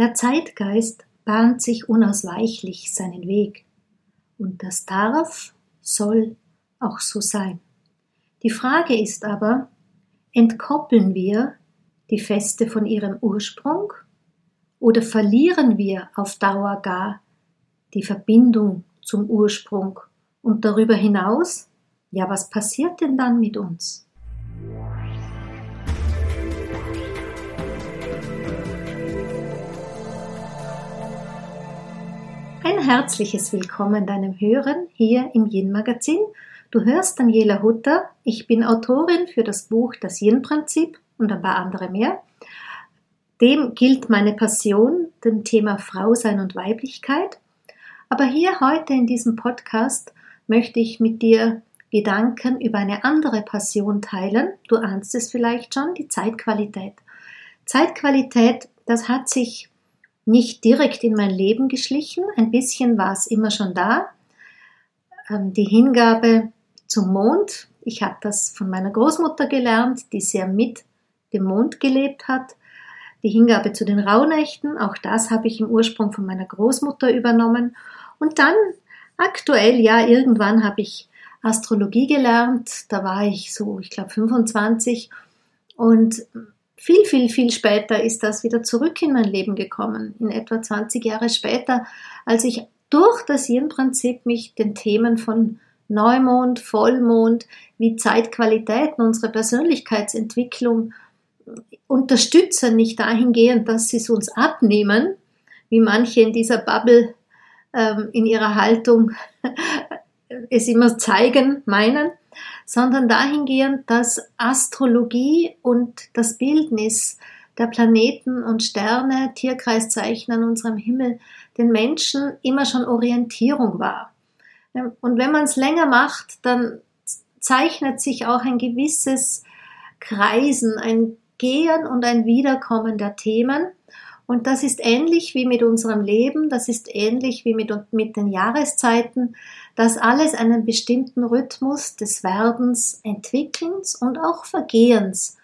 Der Zeitgeist bahnt sich unausweichlich seinen Weg. Und das darf, soll auch so sein. Die Frage ist aber, entkoppeln wir die Feste von ihrem Ursprung oder verlieren wir auf Dauer gar die Verbindung zum Ursprung und darüber hinaus, ja, was passiert denn dann mit uns? Ein herzliches Willkommen deinem Hören hier im Yin Magazin. Du hörst Daniela Hutter. Ich bin Autorin für das Buch Das Yin Prinzip und ein paar andere mehr. Dem gilt meine Passion, dem Thema Frau sein und Weiblichkeit. Aber hier heute in diesem Podcast möchte ich mit dir Gedanken über eine andere Passion teilen. Du ahnst es vielleicht schon, die Zeitqualität. Zeitqualität, das hat sich nicht direkt in mein Leben geschlichen. Ein bisschen war es immer schon da. Ähm, die Hingabe zum Mond. Ich habe das von meiner Großmutter gelernt, die sehr mit dem Mond gelebt hat. Die Hingabe zu den Rauhnächten, auch das habe ich im Ursprung von meiner Großmutter übernommen. Und dann aktuell, ja, irgendwann habe ich Astrologie gelernt. Da war ich so, ich glaube, 25. Und viel, viel, viel später ist das wieder zurück in mein Leben gekommen, in etwa 20 Jahre später, als ich durch das Yin-Prinzip mich den Themen von Neumond, Vollmond, wie Zeitqualitäten, unsere Persönlichkeitsentwicklung unterstützen, nicht dahingehend, dass sie es uns abnehmen, wie manche in dieser Bubble ähm, in ihrer Haltung es immer zeigen, meinen, sondern dahingehend, dass Astrologie und das Bildnis der Planeten und Sterne, Tierkreiszeichen an unserem Himmel den Menschen immer schon Orientierung war. Und wenn man es länger macht, dann zeichnet sich auch ein gewisses Kreisen, ein Gehen und ein Wiederkommen der Themen. Und das ist ähnlich wie mit unserem Leben, das ist ähnlich wie mit, mit den Jahreszeiten, dass alles einen bestimmten Rhythmus des Werdens, Entwickelns und auch Vergehens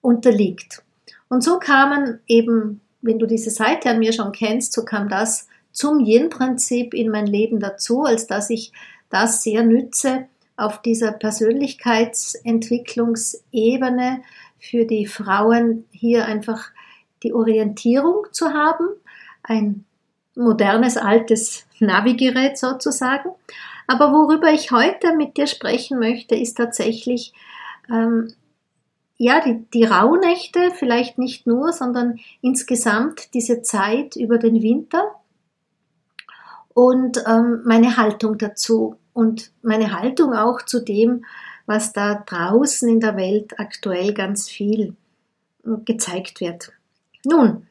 unterliegt. Und so kamen eben, wenn du diese Seite an mir schon kennst, so kam das zum Yin-Prinzip in mein Leben dazu, als dass ich das sehr nütze auf dieser Persönlichkeitsentwicklungsebene für die Frauen hier einfach die Orientierung zu haben, ein modernes altes Navigerät sozusagen. Aber worüber ich heute mit dir sprechen möchte, ist tatsächlich ähm, ja die, die Rauhnächte, vielleicht nicht nur, sondern insgesamt diese Zeit über den Winter und ähm, meine Haltung dazu und meine Haltung auch zu dem, was da draußen in der Welt aktuell ganz viel äh, gezeigt wird. Nun,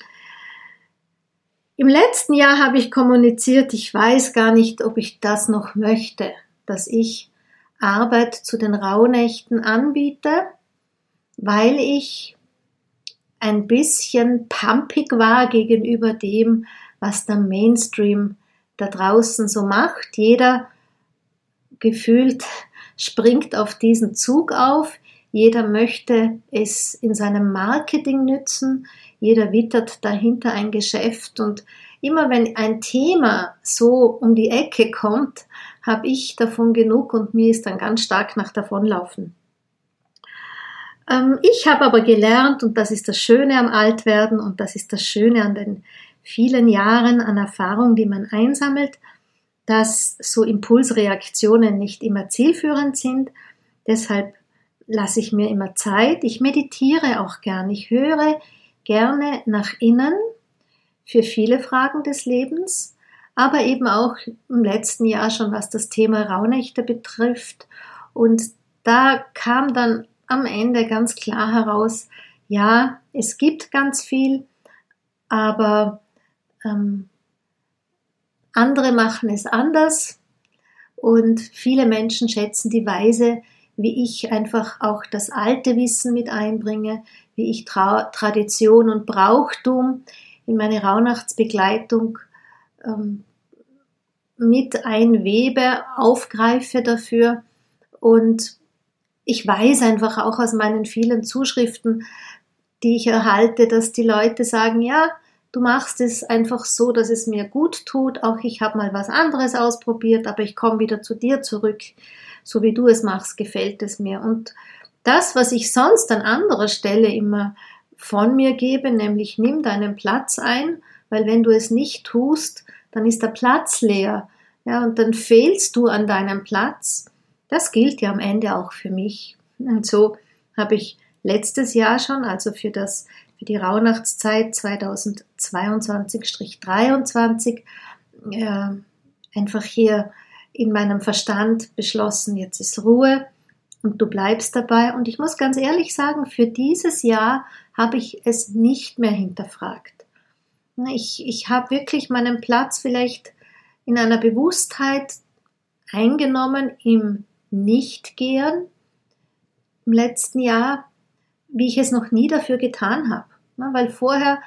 im letzten Jahr habe ich kommuniziert, ich weiß gar nicht, ob ich das noch möchte, dass ich Arbeit zu den Rauhnächten anbiete, weil ich ein bisschen pumpig war gegenüber dem, was der Mainstream da draußen so macht. Jeder gefühlt springt auf diesen Zug auf, jeder möchte es in seinem Marketing nützen, jeder wittert dahinter ein Geschäft und immer wenn ein Thema so um die Ecke kommt, habe ich davon genug und mir ist dann ganz stark nach davonlaufen. Ähm, ich habe aber gelernt, und das ist das Schöne am Altwerden und das ist das Schöne an den vielen Jahren an Erfahrung, die man einsammelt, dass so Impulsreaktionen nicht immer zielführend sind. Deshalb lasse ich mir immer Zeit. Ich meditiere auch gern. Ich höre gerne nach innen für viele Fragen des Lebens, aber eben auch im letzten Jahr schon, was das Thema Rauhnächte betrifft. Und da kam dann am Ende ganz klar heraus, ja, es gibt ganz viel, aber ähm, andere machen es anders und viele Menschen schätzen die Weise, wie ich einfach auch das alte Wissen mit einbringe, wie ich Tra Tradition und Brauchtum in meine Rauhnachtsbegleitung ähm, mit einwebe, aufgreife dafür. Und ich weiß einfach auch aus meinen vielen Zuschriften, die ich erhalte, dass die Leute sagen, ja, du machst es einfach so, dass es mir gut tut. Auch ich habe mal was anderes ausprobiert, aber ich komme wieder zu dir zurück. So wie du es machst, gefällt es mir. Und das, was ich sonst an anderer Stelle immer von mir gebe, nämlich nimm deinen Platz ein, weil wenn du es nicht tust, dann ist der Platz leer. Ja, und dann fehlst du an deinem Platz. Das gilt ja am Ende auch für mich. Und so habe ich letztes Jahr schon, also für das für die Rauhnachtszeit 2022-23 äh, einfach hier in meinem Verstand beschlossen, jetzt ist Ruhe und du bleibst dabei. Und ich muss ganz ehrlich sagen, für dieses Jahr habe ich es nicht mehr hinterfragt. Ich, ich habe wirklich meinen Platz vielleicht in einer Bewusstheit eingenommen im Nichtgehen im letzten Jahr, wie ich es noch nie dafür getan habe. Weil vorher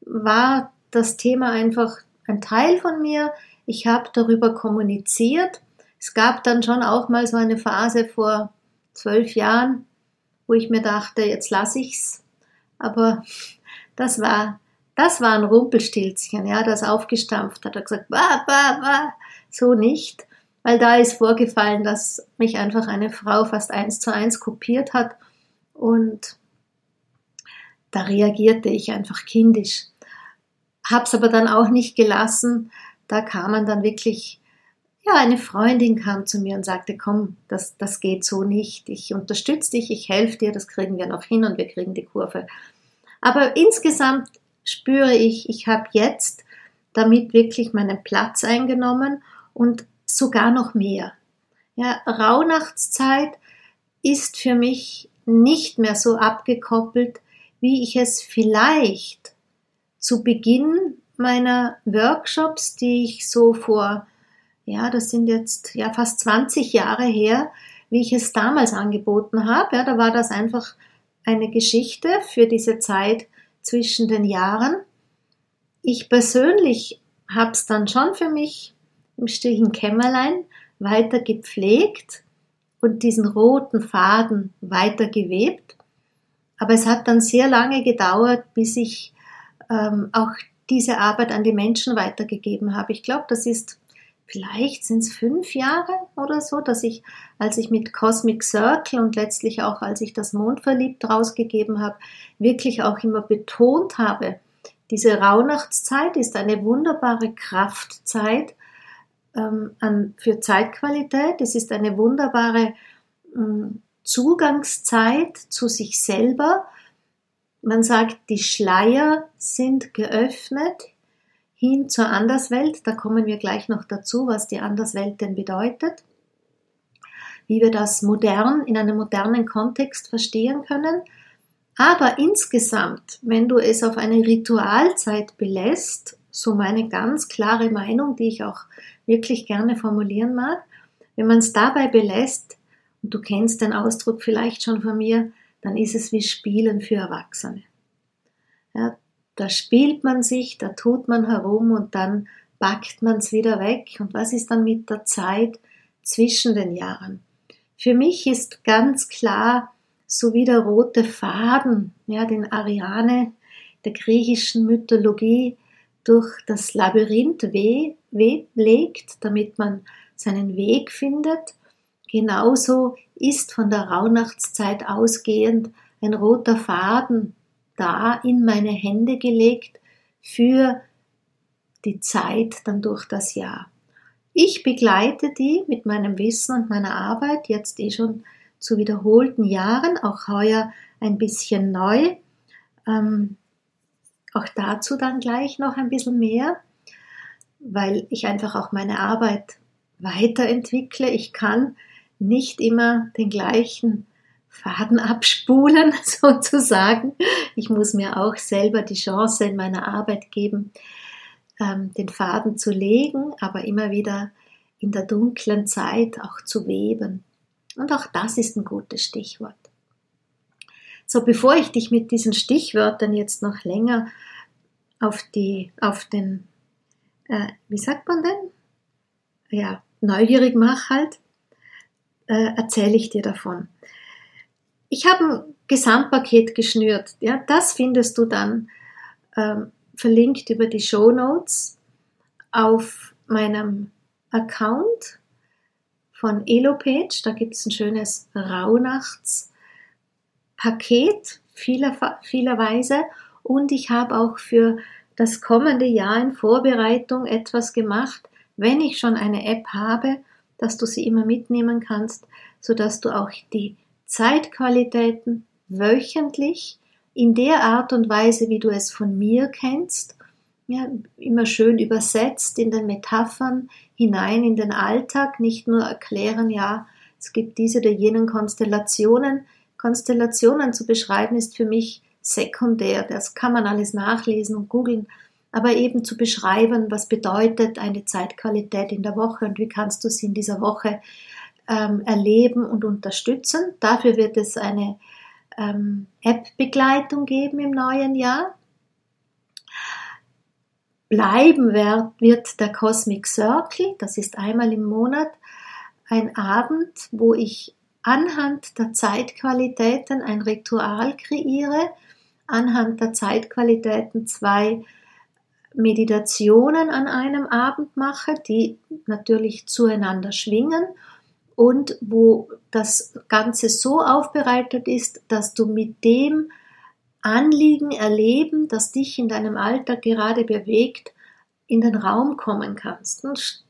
war das Thema einfach ein Teil von mir. Ich habe darüber kommuniziert. Es gab dann schon auch mal so eine Phase vor zwölf Jahren, wo ich mir dachte, jetzt lasse ich's. Aber das war, das war ein Rumpelstilzchen, ja, das aufgestampft hat, hat gesagt, bah, bah, bah, so nicht. Weil da ist vorgefallen, dass mich einfach eine Frau fast eins zu eins kopiert hat und da reagierte ich einfach kindisch. Hab's aber dann auch nicht gelassen. Da kamen dann wirklich, ja, eine Freundin kam zu mir und sagte, komm, das, das geht so nicht. Ich unterstütze dich, ich helfe dir, das kriegen wir noch hin und wir kriegen die Kurve. Aber insgesamt spüre ich, ich habe jetzt damit wirklich meinen Platz eingenommen und sogar noch mehr. Ja, Rauhnachtszeit ist für mich nicht mehr so abgekoppelt wie ich es vielleicht zu Beginn meiner Workshops, die ich so vor, ja, das sind jetzt ja fast 20 Jahre her, wie ich es damals angeboten habe. Ja, da war das einfach eine Geschichte für diese Zeit zwischen den Jahren. Ich persönlich habe es dann schon für mich im stillen Kämmerlein weiter gepflegt und diesen roten Faden weiter gewebt. Aber es hat dann sehr lange gedauert, bis ich ähm, auch diese Arbeit an die Menschen weitergegeben habe. Ich glaube, das ist vielleicht sind es fünf Jahre oder so, dass ich, als ich mit Cosmic Circle und letztlich auch als ich das Mondverliebt rausgegeben habe, wirklich auch immer betont habe, diese Rauhnachtszeit ist eine wunderbare Kraftzeit ähm, an, für Zeitqualität. Es ist eine wunderbare ähm, Zugangszeit zu sich selber. Man sagt, die Schleier sind geöffnet hin zur Anderswelt. Da kommen wir gleich noch dazu, was die Anderswelt denn bedeutet. Wie wir das modern, in einem modernen Kontext verstehen können. Aber insgesamt, wenn du es auf eine Ritualzeit belässt, so meine ganz klare Meinung, die ich auch wirklich gerne formulieren mag, wenn man es dabei belässt, und du kennst den Ausdruck vielleicht schon von mir, dann ist es wie Spielen für Erwachsene. Ja, da spielt man sich, da tut man herum und dann backt man es wieder weg. Und was ist dann mit der Zeit zwischen den Jahren? Für mich ist ganz klar, so wie der rote Faden, ja, den Ariane der griechischen Mythologie durch das Labyrinth weh, weh legt, damit man seinen Weg findet, Genauso ist von der Rauhnachtszeit ausgehend ein roter Faden da in meine Hände gelegt für die Zeit dann durch das Jahr. Ich begleite die mit meinem Wissen und meiner Arbeit jetzt eh schon zu wiederholten Jahren, auch heuer ein bisschen neu. Ähm, auch dazu dann gleich noch ein bisschen mehr, weil ich einfach auch meine Arbeit weiterentwickle. Ich kann nicht immer den gleichen Faden abspulen, sozusagen. Ich muss mir auch selber die Chance in meiner Arbeit geben, ähm, den Faden zu legen, aber immer wieder in der dunklen Zeit auch zu weben. Und auch das ist ein gutes Stichwort. So, bevor ich dich mit diesen Stichwörtern jetzt noch länger auf die, auf den, äh, wie sagt man denn? Ja, neugierig mache halt, äh, erzähle ich dir davon. Ich habe ein Gesamtpaket geschnürt. Ja, das findest du dann ähm, verlinkt über die Show Notes auf meinem Account von Elopage. Da gibt es ein schönes Rauhnachtspaket vieler, vielerweise. Und ich habe auch für das kommende Jahr in Vorbereitung etwas gemacht, wenn ich schon eine App habe, dass du sie immer mitnehmen kannst, sodass du auch die Zeitqualitäten wöchentlich in der Art und Weise, wie du es von mir kennst, ja, immer schön übersetzt in den Metaphern hinein in den Alltag, nicht nur erklären, ja, es gibt diese oder jenen Konstellationen. Konstellationen zu beschreiben ist für mich sekundär, das kann man alles nachlesen und googeln, aber eben zu beschreiben, was bedeutet eine Zeitqualität in der Woche und wie kannst du sie in dieser Woche ähm, erleben und unterstützen. Dafür wird es eine ähm, App-Begleitung geben im neuen Jahr. Bleiben wird der Cosmic Circle, das ist einmal im Monat ein Abend, wo ich anhand der Zeitqualitäten ein Ritual kreiere, anhand der Zeitqualitäten zwei Meditationen an einem Abend mache, die natürlich zueinander schwingen und wo das Ganze so aufbereitet ist, dass du mit dem Anliegen, Erleben, das dich in deinem Alltag gerade bewegt, in den Raum kommen kannst. Und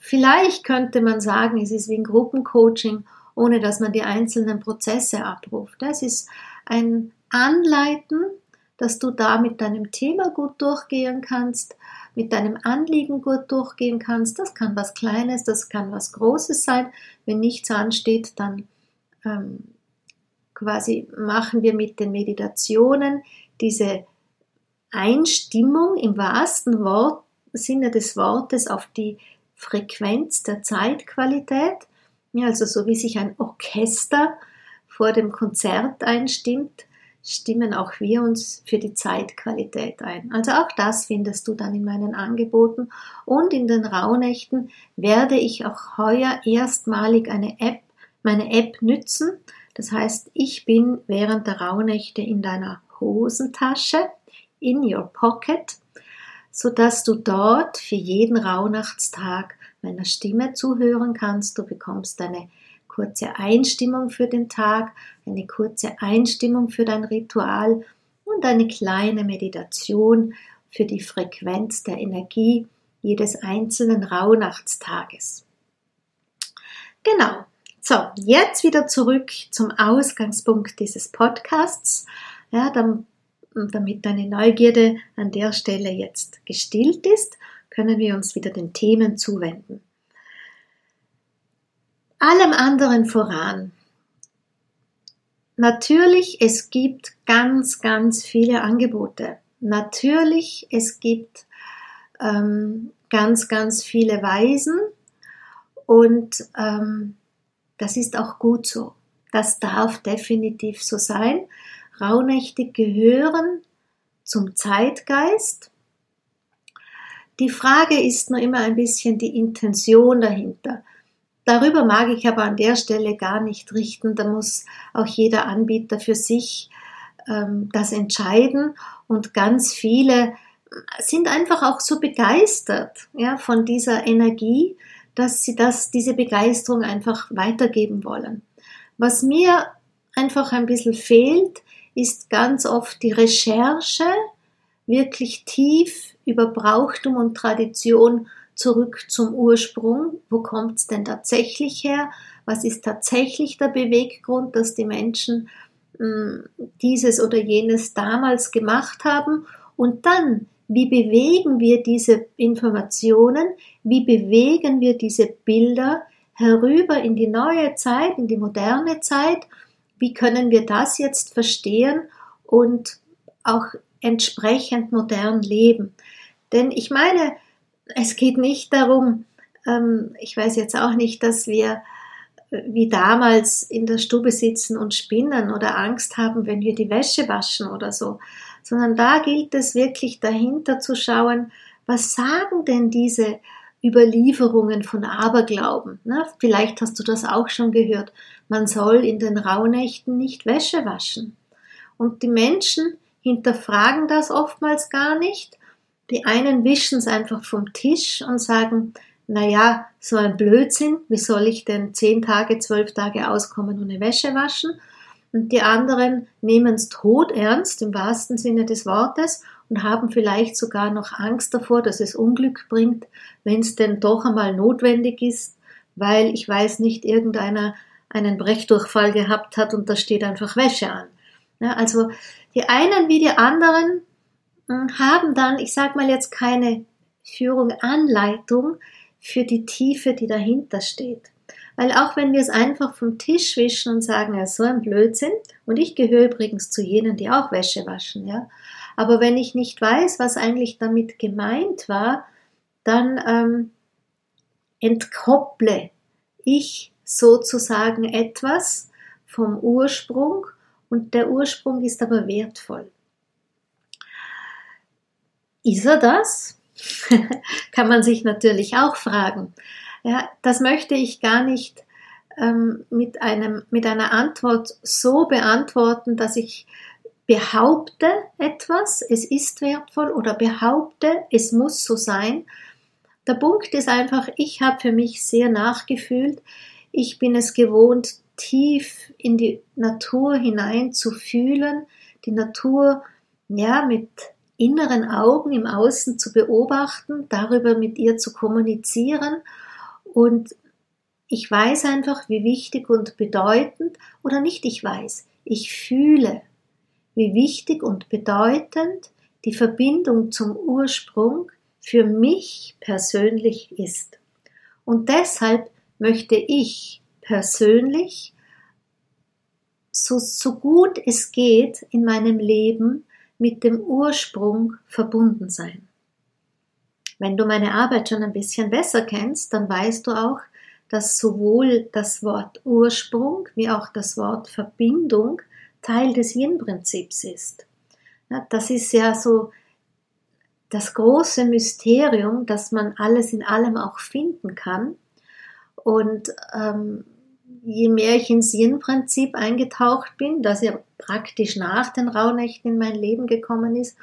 vielleicht könnte man sagen, es ist wie ein Gruppencoaching, ohne dass man die einzelnen Prozesse abruft. Es ist ein Anleiten, dass du da mit deinem Thema gut durchgehen kannst, mit deinem Anliegen gut durchgehen kannst. Das kann was Kleines, das kann was Großes sein. Wenn nichts ansteht, dann ähm, quasi machen wir mit den Meditationen diese Einstimmung im wahrsten Wort, Sinne des Wortes auf die Frequenz der Zeitqualität. Ja, also so wie sich ein Orchester vor dem Konzert einstimmt, stimmen auch wir uns für die Zeitqualität ein. Also auch das findest du dann in meinen Angeboten und in den Rauhnächten werde ich auch heuer erstmalig eine App, meine App nützen, das heißt, ich bin während der Rauhnächte in deiner Hosentasche, in your pocket, sodass du dort für jeden Rauhnachtstag meiner Stimme zuhören kannst. Du bekommst eine kurze Einstimmung für den Tag, eine kurze Einstimmung für dein Ritual und eine kleine Meditation für die Frequenz der Energie jedes einzelnen Rauhnachtstages. Genau, so, jetzt wieder zurück zum Ausgangspunkt dieses Podcasts, ja, damit deine Neugierde an der Stelle jetzt gestillt ist, können wir uns wieder den Themen zuwenden. Allem anderen voran. Natürlich, es gibt ganz, ganz viele Angebote. Natürlich, es gibt ähm, ganz, ganz viele Weisen und ähm, das ist auch gut so. Das darf definitiv so sein. Rauhnächte gehören zum Zeitgeist. Die Frage ist nur immer ein bisschen die Intention dahinter. Darüber mag ich aber an der Stelle gar nicht richten. Da muss auch jeder Anbieter für sich ähm, das entscheiden. Und ganz viele sind einfach auch so begeistert ja, von dieser Energie, dass sie das, diese Begeisterung einfach weitergeben wollen. Was mir einfach ein bisschen fehlt, ist ganz oft die Recherche, wirklich tief über Brauchtum und Tradition zurück zum Ursprung. Wo kommt es denn tatsächlich her? Was ist tatsächlich der Beweggrund, dass die Menschen mh, hm, dieses oder jenes damals gemacht haben? Und dann wie bewegen wir diese Informationen? Wie bewegen wir diese Bilder herüber in die neue Zeit, in die moderne Zeit? Wie können wir das jetzt verstehen und auch entsprechend modern leben? Denn ich meine, es geht nicht darum, ähm, ich weiß jetzt auch nicht, dass wir äh, wie damals in der Stube sitzen und spinnen oder Angst haben, wenn wir die Wäsche waschen oder so, sondern da gilt es wirklich dahinter zu schauen, was sagen denn diese Überlieferungen von Aberglauben? Ne? Vielleicht hast du das auch schon gehört. Man soll in den Rauhnächten nicht Wäsche waschen. Und die Menschen, hinterfragen das oftmals gar nicht. Die einen wischen es einfach vom Tisch und sagen, na ja, so ein Blödsinn, wie soll ich denn zehn Tage, zwölf Tage auskommen ohne Wäsche waschen? Und die anderen nehmen es todernst im wahrsten Sinne des Wortes und haben vielleicht sogar noch Angst davor, dass es Unglück bringt, wenn es denn doch einmal notwendig ist, weil ich weiß nicht, irgendeiner einen Brechdurchfall gehabt hat und da steht einfach Wäsche an. Ja, also die einen wie die anderen haben dann, ich sag mal jetzt keine Führung, Anleitung für die Tiefe, die dahinter steht. Weil auch wenn wir es einfach vom Tisch wischen und sagen, ja, so ein Blödsinn, und ich gehöre übrigens zu jenen, die auch Wäsche waschen, ja, aber wenn ich nicht weiß, was eigentlich damit gemeint war, dann ähm, entkopple ich sozusagen etwas vom Ursprung und der Ursprung ist aber wertvoll. Ist er das? Kann man sich natürlich auch fragen. Ja, das möchte ich gar nicht ähm, mit, einem, mit einer Antwort so beantworten, dass ich behaupte etwas, es ist wertvoll oder behaupte, es muss so sein. Der Punkt ist einfach, ich habe für mich sehr nachgefühlt. Ich bin es gewohnt, tief in die Natur hinein zu fühlen, die Natur ja mit inneren Augen im Außen zu beobachten, darüber mit ihr zu kommunizieren und ich weiß einfach, wie wichtig und bedeutend, oder nicht ich weiß, ich fühle, wie wichtig und bedeutend die Verbindung zum Ursprung für mich persönlich ist. Und deshalb möchte ich persönlich so, so gut es geht in meinem Leben mit dem Ursprung verbunden sein. Wenn du meine Arbeit schon ein bisschen besser kennst, dann weißt du auch, dass sowohl das Wort Ursprung wie auch das Wort Verbindung Teil des Yin-Prinzips ist. Das ist ja so das große Mysterium, dass man alles in allem auch finden kann. Und ähm, je mehr ich ins Yin-Prinzip eingetaucht bin, das ja praktisch nach den Rauhnächten in mein Leben gekommen ist,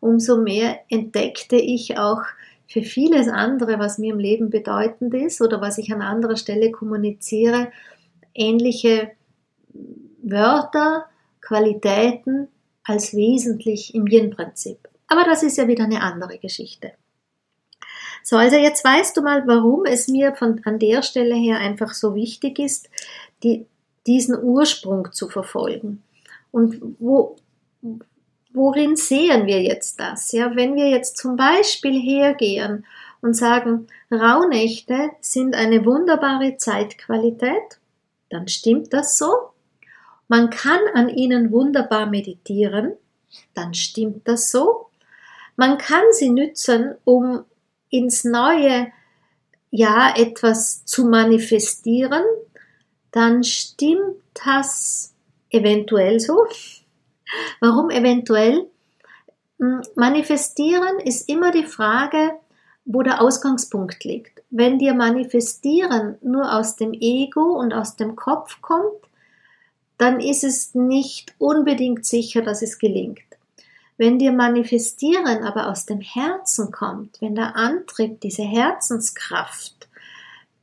umso mehr entdeckte ich auch für vieles andere, was mir im Leben bedeutend ist oder was ich an anderer Stelle kommuniziere, ähnliche Wörter, Qualitäten als wesentlich im Yin-Prinzip. Aber das ist ja wieder eine andere Geschichte. So, also jetzt weißt du mal, warum es mir von, an der Stelle her einfach so wichtig ist, die, diesen Ursprung zu verfolgen. Und wo, worin sehen wir jetzt das? Ja, wenn wir jetzt zum Beispiel hergehen und sagen, Rauhnächte sind eine wunderbare Zeitqualität, dann stimmt das so. Man kann an ihnen wunderbar meditieren, dann stimmt das so. Man kann sie nützen, um ins neue Jahr etwas zu manifestieren, dann stimmt das eventuell so. Warum eventuell? Hm, manifestieren ist immer die Frage, wo der Ausgangspunkt liegt. Wenn dir Manifestieren nur aus dem Ego und aus dem Kopf kommt, dann ist es nicht unbedingt sicher, dass es gelingt. Wenn dir Manifestieren aber aus dem Herzen kommt, wenn der Antrieb, diese Herzenskraft,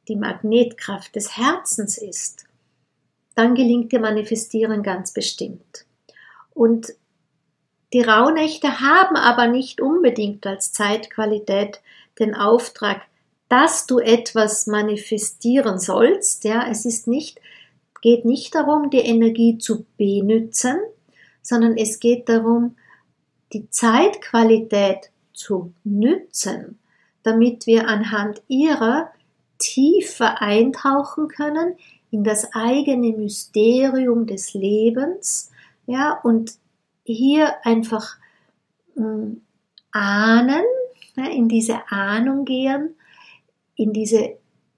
die Magnetkraft des Herzens ist, dann gelingt dir Manifestieren ganz bestimmt. Und die Rauhnächte haben aber nicht unbedingt als Zeitqualität den Auftrag, dass du etwas manifestieren sollst. Ja, es ist nicht, geht nicht darum, die Energie zu benützen, sondern es geht darum, die Zeitqualität zu nützen, damit wir anhand ihrer tiefer eintauchen können in das eigene Mysterium des Lebens, ja, und hier einfach äh, ahnen, ja, in diese Ahnung gehen, in diese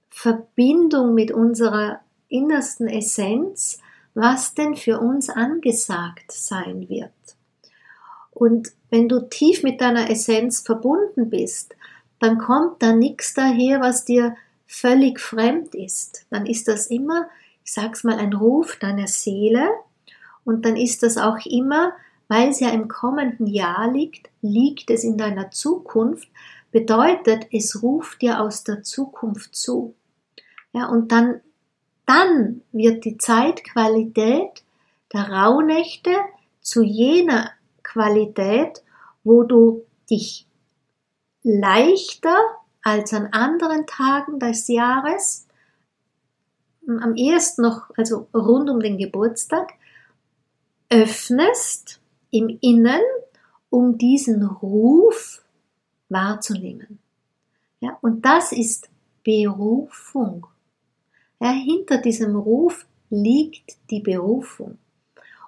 Verbindung mit unserer innersten Essenz, was denn für uns angesagt sein wird. Und wenn du tief mit deiner Essenz verbunden bist, dann kommt da nichts daher, was dir völlig fremd ist. Dann ist das immer, ich sag's mal, ein Ruf deiner Seele, und dann ist das auch immer weil es ja im kommenden Jahr liegt, liegt es in deiner Zukunft, bedeutet, es ruft dir aus der Zukunft zu. Ja, und dann, dann wird die Zeitqualität der Rauhnächte zu jener Qualität, wo du dich leichter als an anderen Tagen des Jahres, am ehesten noch, also rund um den Geburtstag, öffnest im Innen, um diesen Ruf wahrzunehmen. Ja, und das ist Berufung. Ja, hinter diesem Ruf liegt die Berufung.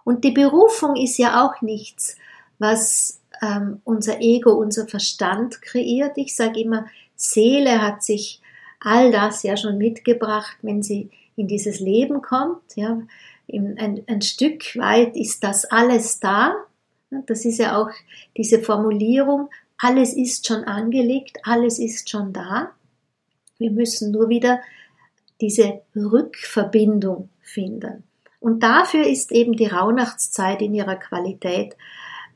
Und die Berufung ist ja auch nichts, was ähm, unser Ego, unser Verstand kreiert. Ich sage immer, Seele hat sich all das ja schon mitgebracht, wenn sie in dieses Leben kommt. Ja, ein, ein Stück weit ist das alles da. Das ist ja auch diese Formulierung, alles ist schon angelegt, alles ist schon da. Wir müssen nur wieder diese Rückverbindung finden. Und dafür ist eben die Rauhnachtszeit in ihrer Qualität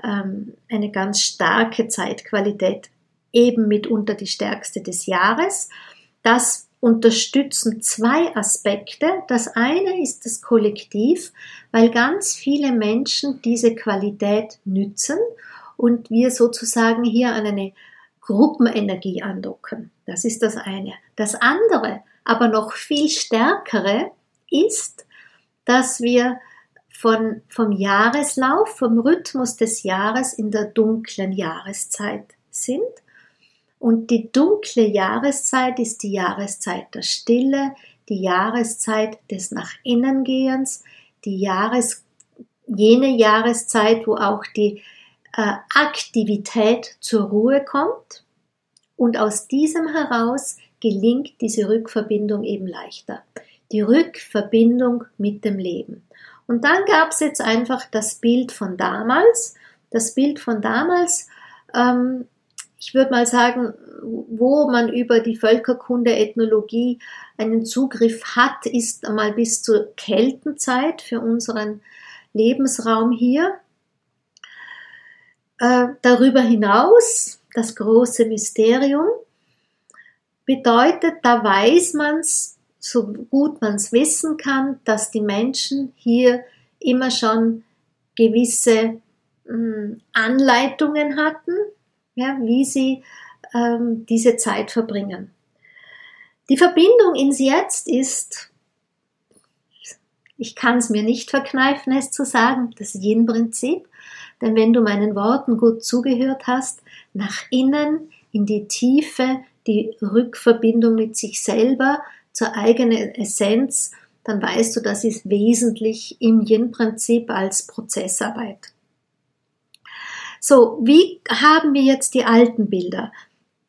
ähm, eine ganz starke Zeitqualität, eben mitunter die stärkste des Jahres. Das unterstützen zwei Aspekte. Das eine ist das Kollektiv, weil ganz viele Menschen diese Qualität nützen und wir sozusagen hier an eine Gruppenenergie andocken. Das ist das eine. Das andere, aber noch viel stärkere, ist, dass wir von, vom Jahreslauf, vom Rhythmus des Jahres in der dunklen Jahreszeit sind und die dunkle Jahreszeit ist die Jahreszeit der Stille, die Jahreszeit des Nach innen Gehens, die Jahres, jene Jahreszeit, wo auch die äh, Aktivität zur Ruhe kommt. Und aus diesem heraus gelingt diese Rückverbindung eben leichter. Die Rückverbindung mit dem Leben. Und dann gab es jetzt einfach das Bild von damals. Das Bild von damals ähm, ich würde mal sagen, wo man über die Völkerkunde, Ethnologie einen Zugriff hat, ist einmal bis zur Keltenzeit für unseren Lebensraum hier. Äh, darüber hinaus, das große Mysterium, bedeutet, da weiß man es, so gut man es wissen kann, dass die Menschen hier immer schon gewisse hm, Anleitungen hatten, ja, wie sie ähm, diese Zeit verbringen. Die Verbindung ins Jetzt ist, ich kann es mir nicht verkneifen, es zu sagen, das Yin-Prinzip, denn wenn du meinen Worten gut zugehört hast, nach innen, in die Tiefe, die Rückverbindung mit sich selber, zur eigenen Essenz, dann weißt du, das ist wesentlich im Yin-Prinzip als Prozessarbeit. So, wie haben wir jetzt die alten Bilder?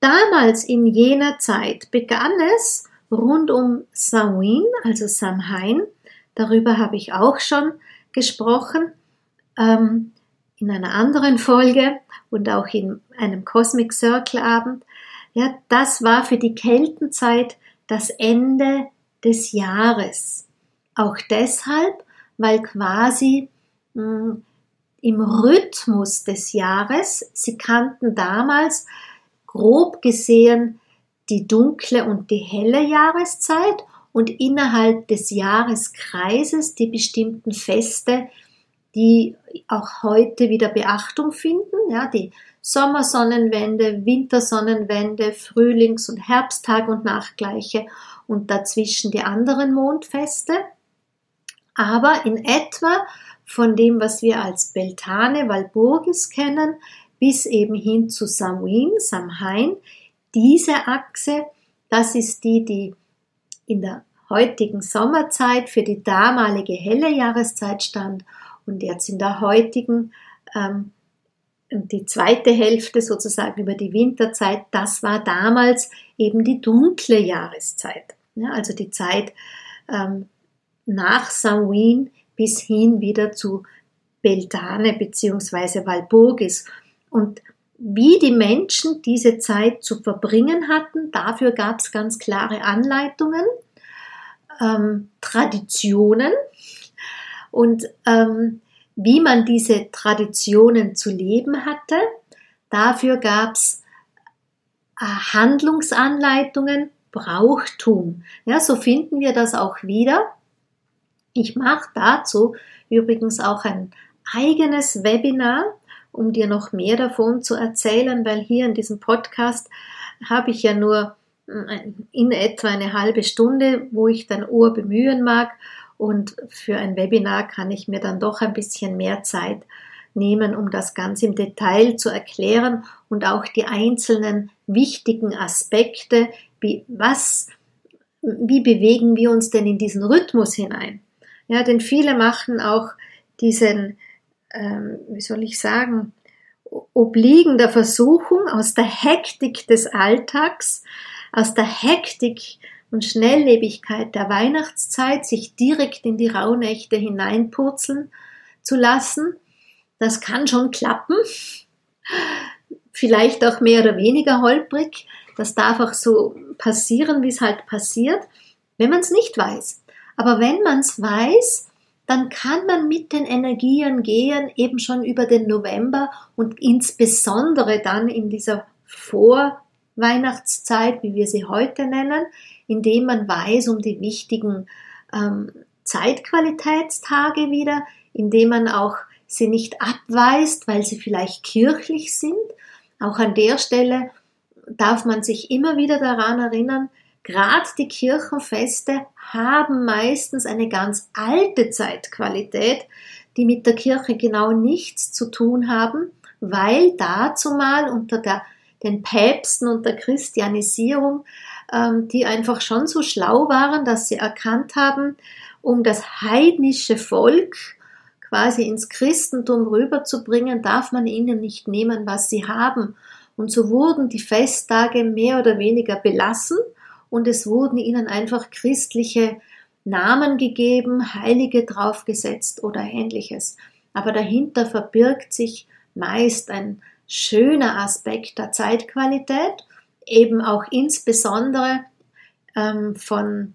Damals in jener Zeit begann es rund um Samhain, also Samhain. Darüber habe ich auch schon gesprochen ähm, in einer anderen Folge und auch in einem Cosmic Circle Abend. Ja, das war für die Keltenzeit das Ende des Jahres. Auch deshalb, weil quasi mh, hm, im Rhythmus des Jahres. Sie kannten damals grob gesehen die dunkle und die helle Jahreszeit und innerhalb des Jahreskreises die bestimmten Feste, die auch heute wieder Beachtung finden, ja, die Sommersonnenwende, Wintersonnenwende, Frühlings- und Herbsttag und Nachgleiche und dazwischen die anderen Mondfeste. Aber in etwa von dem, was wir als Beltane Walburgis kennen, bis eben hin zu Samhain, Samhain. Diese Achse, das ist die, die in der heutigen Sommerzeit für die damalige helle Jahreszeit stand und jetzt in der heutigen ähm, die zweite Hälfte sozusagen über die Winterzeit, das war damals eben die dunkle Jahreszeit. Ja, also die Zeit ähm, nach Samhain bis hin wieder zu Beltane bzw. Walburgis. Und wie die Menschen diese Zeit zu verbringen hatten, dafür gab es ganz klare Anleitungen, ähm, Traditionen. Und ähm, wie man diese Traditionen zu leben hatte. Dafür gab es äh, Handlungsanleitungen, Brauchtum. Ja, so finden wir das auch wieder. Ich mache dazu übrigens auch ein eigenes Webinar, um dir noch mehr davon zu erzählen, weil hier in diesem Podcast habe ich ja nur äh, in etwa eine halbe Stunde, wo ich dann Ohr bemühen mag. Und für ein Webinar kann ich mir dann doch ein bisschen mehr Zeit nehmen, um das ganz im Detail zu erklären und auch die einzelnen wichtigen Aspekte, wie was, wie bewegen wir uns denn in diesen Rhythmus hinein? Ja, denn viele machen auch diesen, ähm, wie soll ich sagen, obliegen der Versuchung aus der Hektik des Alltags, aus der Hektik und Schnelllebigkeit der Weihnachtszeit sich direkt in die Rauhnächte hineinpurzeln zu lassen. Das kann schon klappen, vielleicht auch mehr oder weniger holprig. Das darf auch so passieren, wie es halt passiert, wenn man es nicht weiß. Aber wenn man es weiß, dann kann man mit den Energien gehen, eben schon über den November und insbesondere dann in dieser Vorweihnachtszeit, wie wir sie heute nennen, indem man weiß um die wichtigen ähm, Zeitqualitätstage wieder, indem man auch sie nicht abweist, weil sie vielleicht kirchlich sind. Auch an der Stelle darf man sich immer wieder daran erinnern, Gerade die Kirchenfeste haben meistens eine ganz alte Zeitqualität, die mit der Kirche genau nichts zu tun haben, weil dazu mal unter der, den Päpsten und der Christianisierung, ähm, die einfach schon so schlau waren, dass sie erkannt haben, um das heidnische Volk quasi ins Christentum rüberzubringen, darf man ihnen nicht nehmen, was sie haben. Und so wurden die Festtage mehr oder weniger belassen und es wurden ihnen einfach christliche Namen gegeben, Heilige draufgesetzt oder ähnliches. Aber dahinter verbirgt sich meist ein schöner Aspekt der Zeitqualität, eben auch insbesondere ähm, von,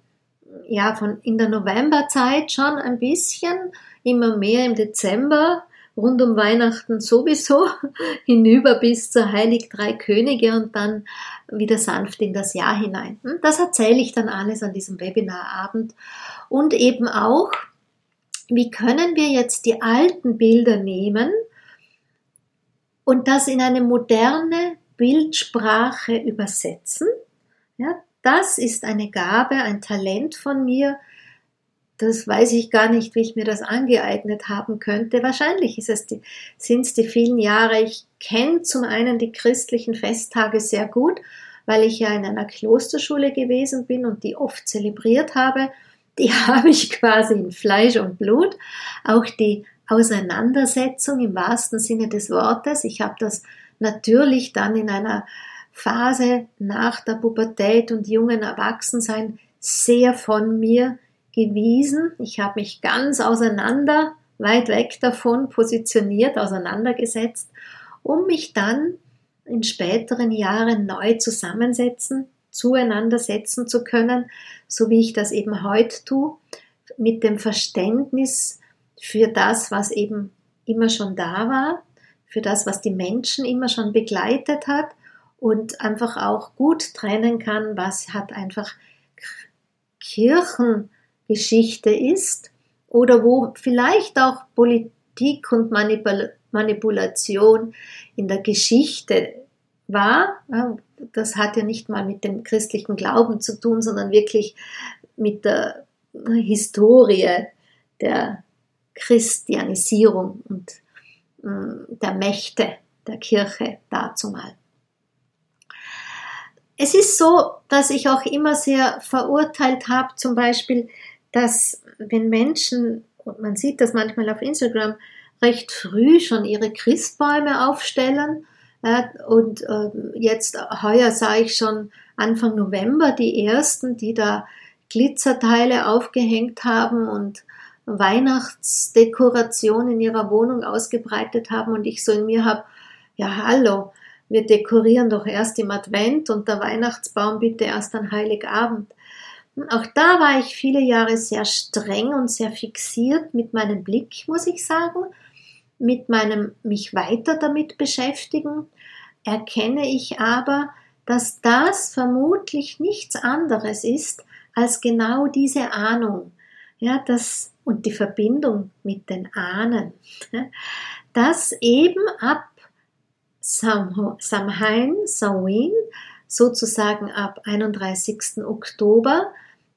ja, von in der Novemberzeit schon ein bisschen, immer mehr im Dezember, rund um Weihnachten sowieso, hinüber bis zur Heilig Drei Könige und dann wieder sanft in das Jahr hinein. Hm, das erzähle ich dann alles an diesem Webinarabend. Und eben auch, wie können wir jetzt die alten Bilder nehmen und das in eine moderne Bildsprache übersetzen? Ja, das ist eine Gabe, ein Talent von mir, das weiß ich gar nicht, wie ich mir das angeeignet haben könnte. Wahrscheinlich ist es die, sind es die vielen Jahre. Ich kenne zum einen die christlichen Festtage sehr gut, weil ich ja in einer Klosterschule gewesen bin und die oft zelebriert habe. Die habe ich quasi in Fleisch und Blut. Auch die Auseinandersetzung im wahrsten Sinne des Wortes. Ich habe das natürlich dann in einer Phase nach der Pubertät und jungen Erwachsensein sehr von mir gewiesen. Ich habe mich ganz auseinander, weit weg davon positioniert, auseinandergesetzt, um mich dann in späteren Jahren neu zusammensetzen, zueinander setzen zu können, so wie ich das eben heute tue, mit dem Verständnis für das, was eben immer schon da war, für das, was die Menschen immer schon begleitet hat und einfach auch gut trennen kann, was hat einfach Kirchen Geschichte ist oder wo vielleicht auch Politik und Manipul Manipulation in der Geschichte war. Das hat ja nicht mal mit dem christlichen Glauben zu tun, sondern wirklich mit der Historie der Christianisierung und mm, der Mächte der Kirche dazu mal. Es ist so, dass ich auch immer sehr verurteilt habe, zum Beispiel dass wenn Menschen, und man sieht das manchmal auf Instagram, recht früh schon ihre Christbäume aufstellen, äh, und äh, jetzt heuer sah ich schon Anfang November die ersten, die da Glitzerteile aufgehängt haben und Weihnachtsdekoration in ihrer Wohnung ausgebreitet haben und ich so in mir habe, ja hallo, wir dekorieren doch erst im Advent und der Weihnachtsbaum bitte erst an Heiligabend. Auch da war ich viele Jahre sehr streng und sehr fixiert mit meinem Blick, muss ich sagen. mit meinem mich weiter damit beschäftigen, erkenne ich aber, dass das vermutlich nichts anderes ist als genau diese Ahnung, ja, das und die Verbindung mit den Ahnen, dass eben ab Samhain, Samhain, sozusagen ab 31. Oktober,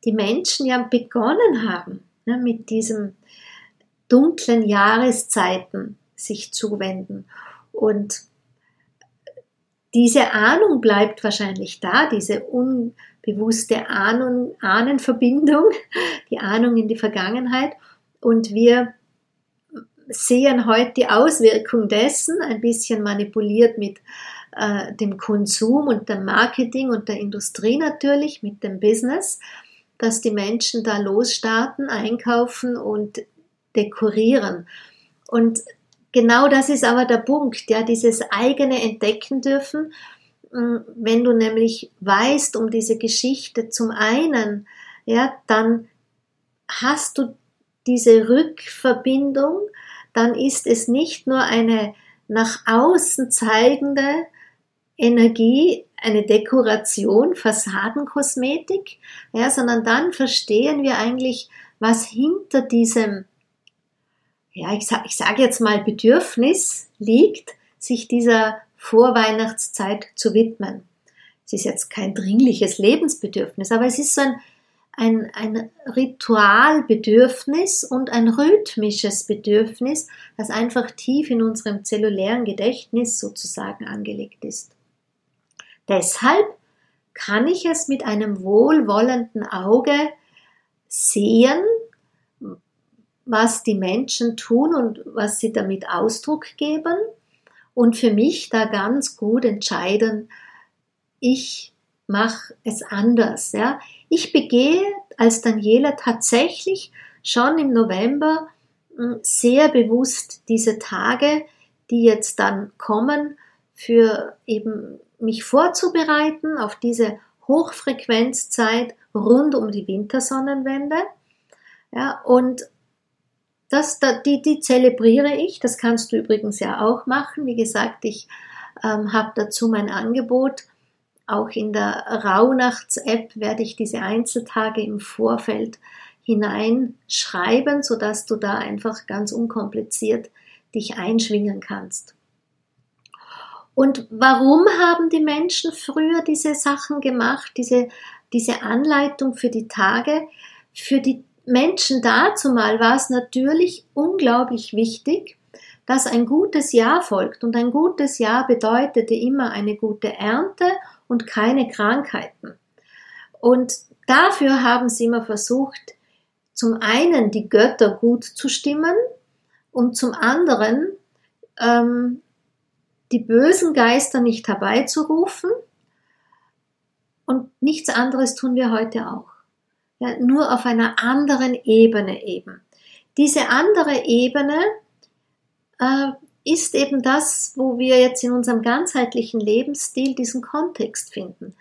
die Menschen ja begonnen haben, ne, mit diesem dunklen Jahreszeiten sich zuwenden. Und diese Ahnung bleibt wahrscheinlich da, diese unbewusste Ahnung, Ahnenverbindung, die Ahnung in die Vergangenheit. Und wir sehen heute die Auswirkung dessen, ein bisschen manipuliert mit äh, dem Konsum und dem Marketing und der Industrie natürlich, mit dem Business, dass die Menschen da losstarten, einkaufen und dekorieren. Und genau das ist aber der Punkt, ja, dieses eigene entdecken dürfen. Mm, wenn du nämlich weißt um diese Geschichte zum einen, ja, dann hast du diese Rückverbindung, dann ist es nicht nur eine nach außen zeigende Energie, eine Dekoration, Fassadenkosmetik, ja, sondern dann verstehen wir eigentlich, was hinter diesem ja, ich sage ich sag jetzt mal, Bedürfnis liegt, sich dieser Vorweihnachtszeit zu widmen. Es ist jetzt kein dringliches Lebensbedürfnis, aber es ist so ein, ein, ein Ritualbedürfnis und ein rhythmisches Bedürfnis, das einfach tief in unserem zellulären Gedächtnis sozusagen angelegt ist. Deshalb kann ich es mit einem wohlwollenden Auge sehen, was die Menschen tun und was sie damit Ausdruck geben und für mich da ganz gut entscheiden, ich mache es anders. Ja. Ich begehe als Daniela tatsächlich schon im November hm, sehr bewusst diese Tage, die jetzt dann kommen, für eben mich vorzubereiten auf diese Hochfrequenzzeit rund um die Wintersonnenwende. Ja, und das, die, die zelebriere ich. Das kannst du übrigens ja auch machen. Wie gesagt, ich ähm, habe dazu mein Angebot. Auch in der Rauhnachts-App werde ich diese Einzeltage im Vorfeld hineinschreiben, sodass du da einfach ganz unkompliziert dich einschwingen kannst. Und warum haben die Menschen früher diese Sachen gemacht, diese, diese Anleitung für die Tage? Für die Menschen dazu mal war es natürlich unglaublich wichtig, dass ein gutes Jahr folgt. Und ein gutes Jahr bedeutete immer eine gute Ernte und keine Krankheiten. Und dafür haben sie immer versucht, zum einen die Götter gut zu stimmen und zum anderen ähm, die bösen Geister nicht herbeizurufen. Und nichts anderes tun wir heute auch ja, nur auf einer anderen Ebene eben. Diese andere Ebene äh, ist eben das, wo wir jetzt in unserem ganzheitlichen Lebensstil diesen Kontext finden.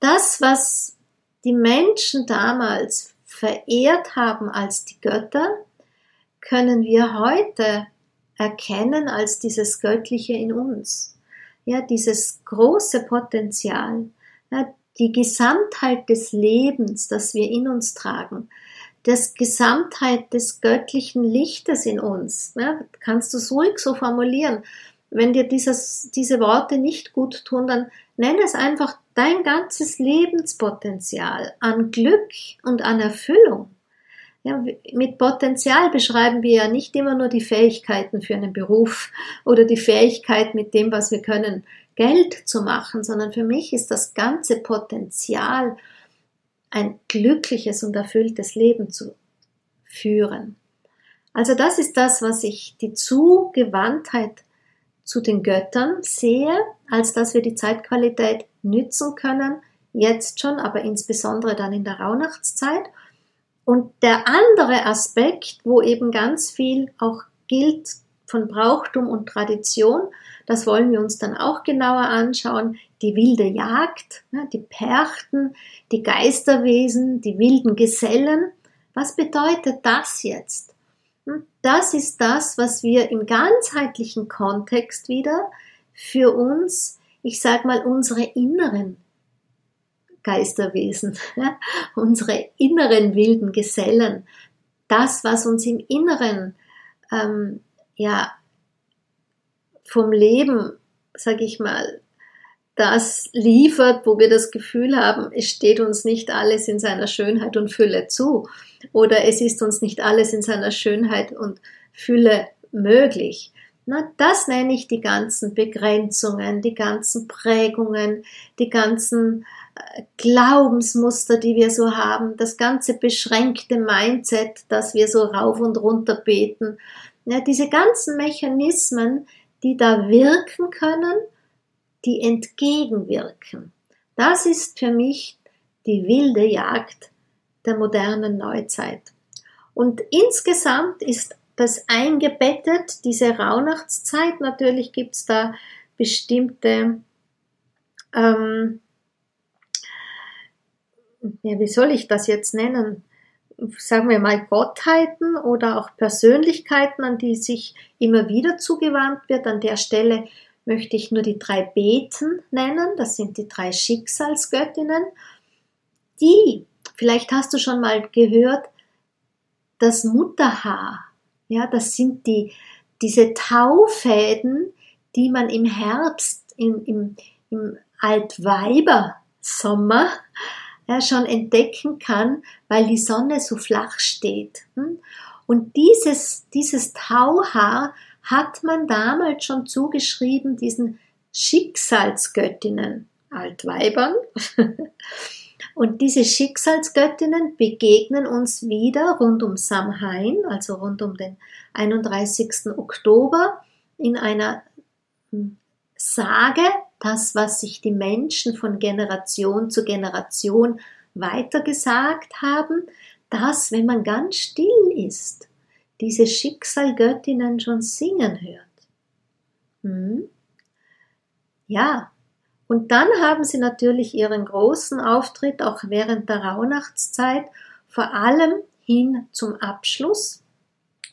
Das, was die Menschen damals verehrt haben als die Götter, können wir heute erkennen als dieses Göttliche in uns. Ja, dieses große Potenzial, ja, die Gesamtheit des Lebens, das wir in uns tragen, das Gesamtheit des göttlichen Lichtes in uns. Ja, kannst du es ruhig so formulieren. Wenn dir dieses, diese Worte nicht gut tun, dann nenne es einfach dein ganzes Lebenspotenzial an Glück und an Erfüllung. Ja, mit Potenzial beschreiben wir ja nicht immer nur die Fähigkeiten für einen Beruf oder die Fähigkeit mit dem, was wir können, Geld zu machen, sondern für mich ist das ganze Potenzial, ein glückliches und erfülltes Leben zu führen. Also das ist das, was ich die Zugewandtheit zu den Göttern sehe, als dass wir die Zeitqualität nützen können, jetzt schon, aber insbesondere dann in der Rauhnachtszeit. Und der andere Aspekt, wo eben ganz viel auch gilt von Brauchtum und Tradition, das wollen wir uns dann auch genauer anschauen. Die wilde Jagd, ne, die Perchten, die Geisterwesen, die wilden Gesellen. Was bedeutet das jetzt? Hm, das ist das, was wir im ganzheitlichen Kontext wieder für uns, ich sag mal, unsere inneren Geisterwesen, unsere inneren wilden Gesellen, das, was uns im Inneren ähm, ja vom Leben, sag ich mal, das liefert, wo wir das Gefühl haben, es steht uns nicht alles in seiner Schönheit und Fülle zu oder es ist uns nicht alles in seiner Schönheit und Fülle möglich. Na, das nenne ich die ganzen Begrenzungen, die ganzen Prägungen, die ganzen Glaubensmuster, die wir so haben, das ganze beschränkte Mindset, das wir so rauf und runter beten. Ja, diese ganzen Mechanismen, die da wirken können die entgegenwirken. Das ist für mich die wilde Jagd der modernen Neuzeit. Und insgesamt ist das eingebettet, diese Rauhnachtszeit. Natürlich gibt es da bestimmte, ähm, ja, wie soll ich das jetzt nennen? Sagen wir mal Gottheiten oder auch Persönlichkeiten, an die sich immer wieder zugewandt wird. An der Stelle möchte ich nur die drei Beten nennen. Das sind die drei Schicksalsgöttinnen. Die, vielleicht hast du schon mal gehört, das Mutterhaar. Ja, das sind die, diese Taufäden, die man im Herbst, im, im, im Altweibersommer ja, schon entdecken kann, weil die Sonne so flach steht. Hm? Und dieses, dieses Tauhaar hat man damals schon zugeschrieben diesen Schicksalsgöttinnen, Altweibern. Und diese Schicksalsgöttinnen begegnen uns wieder rund um Samhain, also rund um den 31. Oktober, in einer hm, Sage, das, was sich die Menschen von Generation zu Generation weitergesagt haben, dass, wenn man ganz still ist, diese Schicksalgöttinnen schon singen hört. Hm? Ja, und dann haben sie natürlich ihren großen Auftritt auch während der Rauhnachtszeit, vor allem hin zum Abschluss.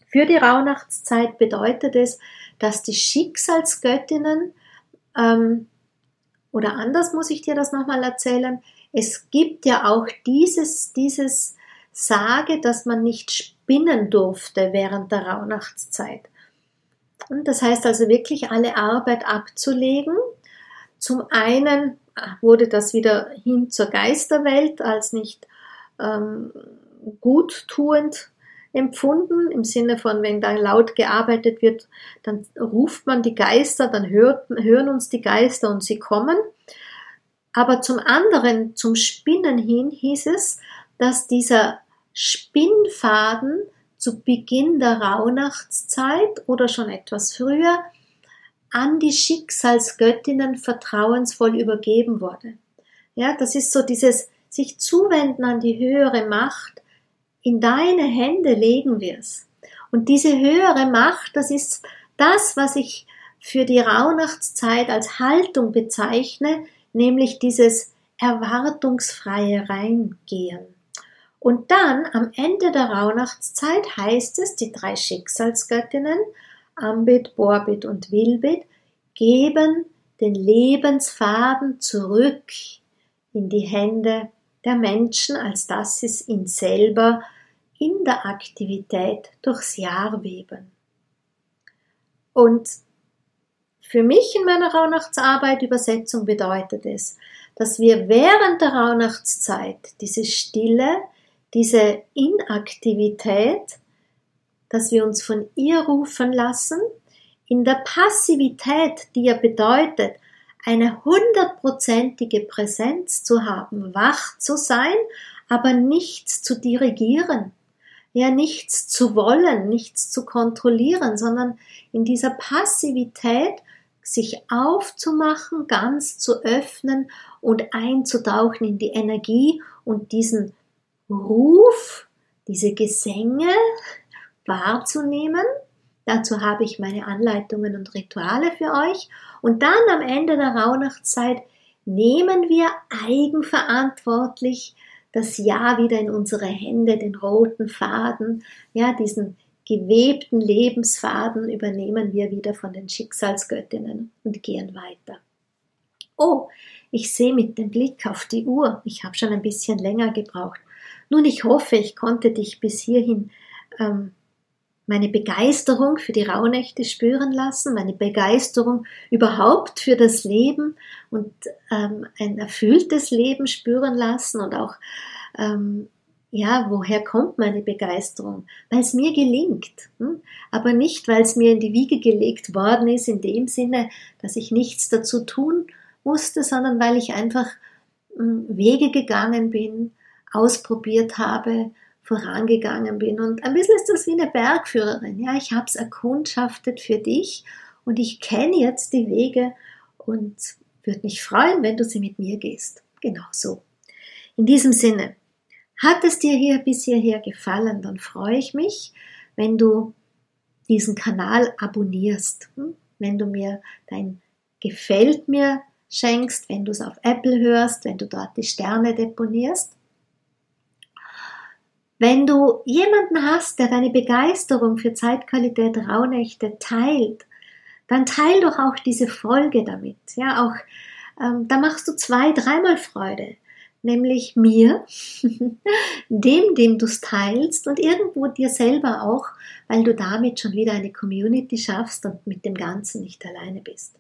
Für die Rauhnachtszeit bedeutet es, dass die Schicksalsgöttinnen, ähm, oder anders muss ich dir das nochmal erzählen, es gibt ja auch dieses, dieses Sage, dass man nicht spinnen durfte während der Rauhnachtszeit. Und das heißt also wirklich alle Arbeit abzulegen. Zum einen wurde das wieder hin zur Geisterwelt als nicht ähm, guttuend empfunden, im Sinne von, wenn da laut gearbeitet wird, dann ruft man die Geister, dann hört, hören uns die Geister und sie kommen. Aber zum anderen, zum Spinnen hin, hieß es, dass dieser Spinnfaden zu Beginn der Rauhnachtszeit oder schon etwas früher an die Schicksalsgöttinnen vertrauensvoll übergeben wurde. Ja, das ist so dieses sich zuwenden an die höhere Macht. In deine Hände legen wir es. Und diese höhere Macht, das ist das, was ich für die Rauhnachtszeit als Haltung bezeichne, nämlich dieses erwartungsfreie Reingehen. Und dann am Ende der Rauhnachtszeit heißt es, die drei Schicksalsgöttinnen, Ambit, Borbit und Wilbit, geben den Lebensfaden zurück in die Hände der Menschen, als dass sie es ihn selber in der Aktivität durchs Jahr weben. Und für mich in meiner Rauhnachtsarbeit Übersetzung bedeutet es, dass wir während der Rauhnachtszeit diese Stille, diese Inaktivität, dass wir uns von ihr rufen lassen, in der Passivität, die ja bedeutet, eine hundertprozentige Präsenz zu haben, wach zu sein, aber nichts zu dirigieren, ja nichts zu wollen, nichts zu kontrollieren, sondern in dieser Passivität sich aufzumachen, ganz zu öffnen und einzutauchen in die Energie und diesen Ruf, diese Gesänge wahrzunehmen. Dazu habe ich meine Anleitungen und Rituale für euch. Und dann am Ende der Rauhnachtszeit nehmen wir eigenverantwortlich das Jahr wieder in unsere Hände, den roten Faden, ja, diesen gewebten Lebensfaden übernehmen wir wieder von den Schicksalsgöttinnen und gehen weiter. Oh, ich sehe mit dem Blick auf die Uhr, ich habe schon ein bisschen länger gebraucht. Nun, ich hoffe, ich konnte dich bis hierhin ähm, meine Begeisterung für die Rauhnächte spüren lassen, meine Begeisterung überhaupt für das Leben und ähm, ein erfülltes Leben spüren lassen und auch ähm, ja, woher kommt meine Begeisterung? Weil es mir gelingt, hm? aber nicht, weil es mir in die Wiege gelegt worden ist, in dem Sinne, dass ich nichts dazu tun musste, sondern weil ich einfach hm, Wege gegangen bin, ausprobiert habe, vorangegangen bin. Und ein bisschen ist das wie eine Bergführerin. Ja, ich habe es erkundschaftet für dich und ich kenne jetzt die Wege und würde mich freuen, wenn du sie mit mir gehst. Genau so. In diesem Sinne, hat es dir hier bis hierher gefallen, dann freue ich mich, wenn du diesen Kanal abonnierst, hm? wenn du mir dein Gefällt mir schenkst, wenn du es auf Apple hörst, wenn du dort die Sterne deponierst. Wenn du jemanden hast, der deine Begeisterung für Zeitqualität Rauhnächte teilt, dann teil doch auch diese Folge damit. Ja, auch ähm, da machst du zwei, dreimal Freude nämlich mir, dem, dem du es teilst und irgendwo dir selber auch, weil du damit schon wieder eine Community schaffst und mit dem Ganzen nicht alleine bist.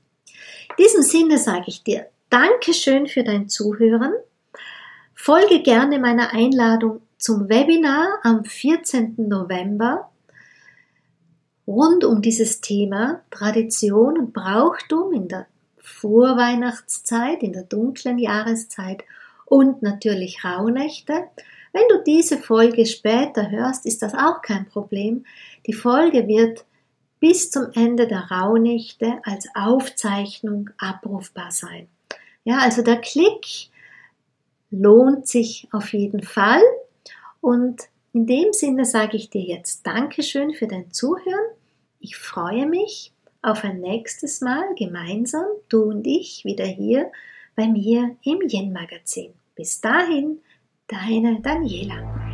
In diesem Sinne sage ich dir Dankeschön für dein Zuhören. Folge gerne meiner Einladung zum Webinar am 14. November rund um dieses Thema Tradition und Brauchtum in der Vorweihnachtszeit, in der dunklen Jahreszeit und natürlich Rauhnächte. Wenn du diese Folge später hörst, ist das auch kein Problem. Die Folge wird bis zum Ende der Rauhnächte als Aufzeichnung abrufbar sein. Ja, also der Klick lohnt sich auf jeden Fall. Und in dem Sinne sage ich dir jetzt Dankeschön für dein Zuhören. Ich freue mich auf ein nächstes Mal gemeinsam, du und ich, wieder hier bei mir im Yen-Magazin. Bis dahin, deine Daniela.